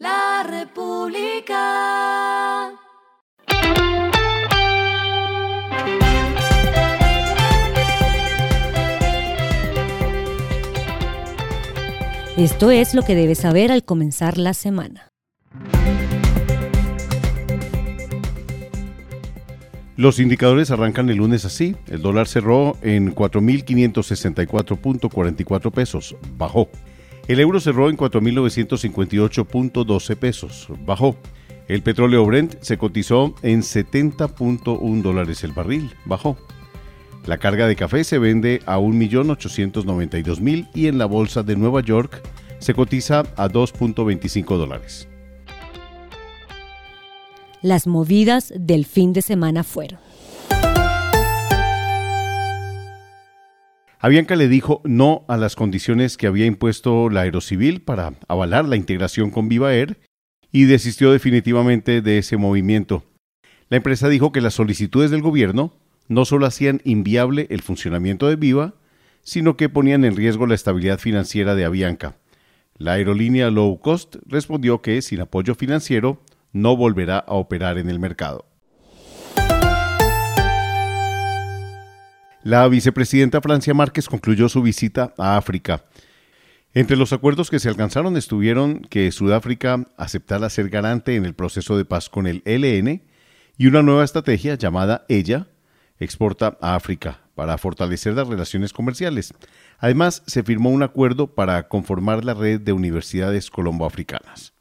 La República. Esto es lo que debes saber al comenzar la semana. Los indicadores arrancan el lunes así. El dólar cerró en 4.564.44 pesos, bajó. El euro cerró en 4.958.12 pesos, bajó. El petróleo Brent se cotizó en 70.1 dólares el barril, bajó. La carga de café se vende a 1.892.000 y en la bolsa de Nueva York se cotiza a 2.25 dólares. Las movidas del fin de semana fueron. Avianca le dijo no a las condiciones que había impuesto la Aerocivil para avalar la integración con Viva Air y desistió definitivamente de ese movimiento. La empresa dijo que las solicitudes del gobierno no solo hacían inviable el funcionamiento de Viva, sino que ponían en riesgo la estabilidad financiera de Avianca. La aerolínea low cost respondió que sin apoyo financiero no volverá a operar en el mercado. La vicepresidenta Francia Márquez concluyó su visita a África. Entre los acuerdos que se alcanzaron estuvieron que Sudáfrica aceptara ser garante en el proceso de paz con el ELN y una nueva estrategia llamada Ella exporta a África para fortalecer las relaciones comerciales. Además, se firmó un acuerdo para conformar la red de universidades colomboafricanas.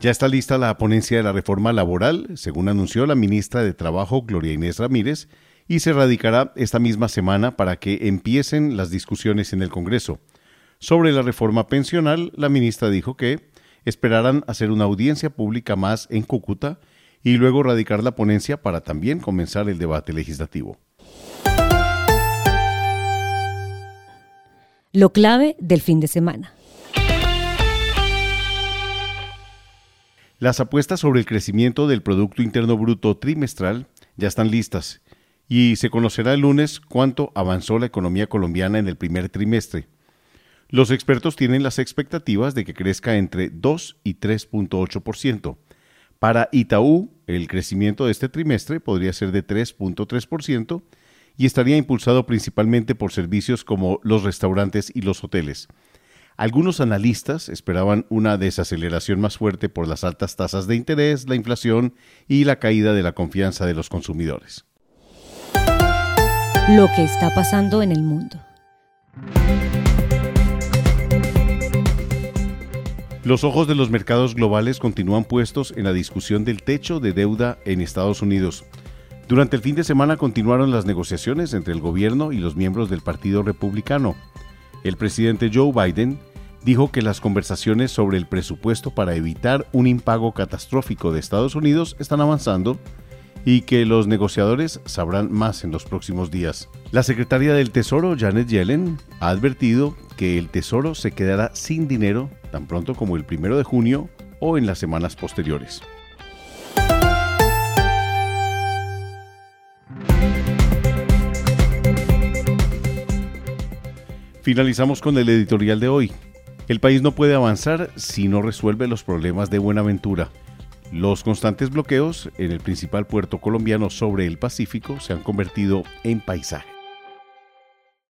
Ya está lista la ponencia de la reforma laboral, según anunció la ministra de Trabajo, Gloria Inés Ramírez, y se radicará esta misma semana para que empiecen las discusiones en el Congreso. Sobre la reforma pensional, la ministra dijo que esperarán hacer una audiencia pública más en Cúcuta y luego radicar la ponencia para también comenzar el debate legislativo. Lo clave del fin de semana. Las apuestas sobre el crecimiento del Producto Interno Bruto trimestral ya están listas y se conocerá el lunes cuánto avanzó la economía colombiana en el primer trimestre. Los expertos tienen las expectativas de que crezca entre 2 y 3.8%. Para Itaú, el crecimiento de este trimestre podría ser de 3.3% y estaría impulsado principalmente por servicios como los restaurantes y los hoteles. Algunos analistas esperaban una desaceleración más fuerte por las altas tasas de interés, la inflación y la caída de la confianza de los consumidores. Lo que está pasando en el mundo. Los ojos de los mercados globales continúan puestos en la discusión del techo de deuda en Estados Unidos. Durante el fin de semana continuaron las negociaciones entre el gobierno y los miembros del Partido Republicano. El presidente Joe Biden dijo que las conversaciones sobre el presupuesto para evitar un impago catastrófico de Estados Unidos están avanzando y que los negociadores sabrán más en los próximos días. La secretaria del Tesoro, Janet Yellen, ha advertido que el Tesoro se quedará sin dinero tan pronto como el primero de junio o en las semanas posteriores. Finalizamos con el editorial de hoy. El país no puede avanzar si no resuelve los problemas de Buenaventura. Los constantes bloqueos en el principal puerto colombiano sobre el Pacífico se han convertido en paisaje.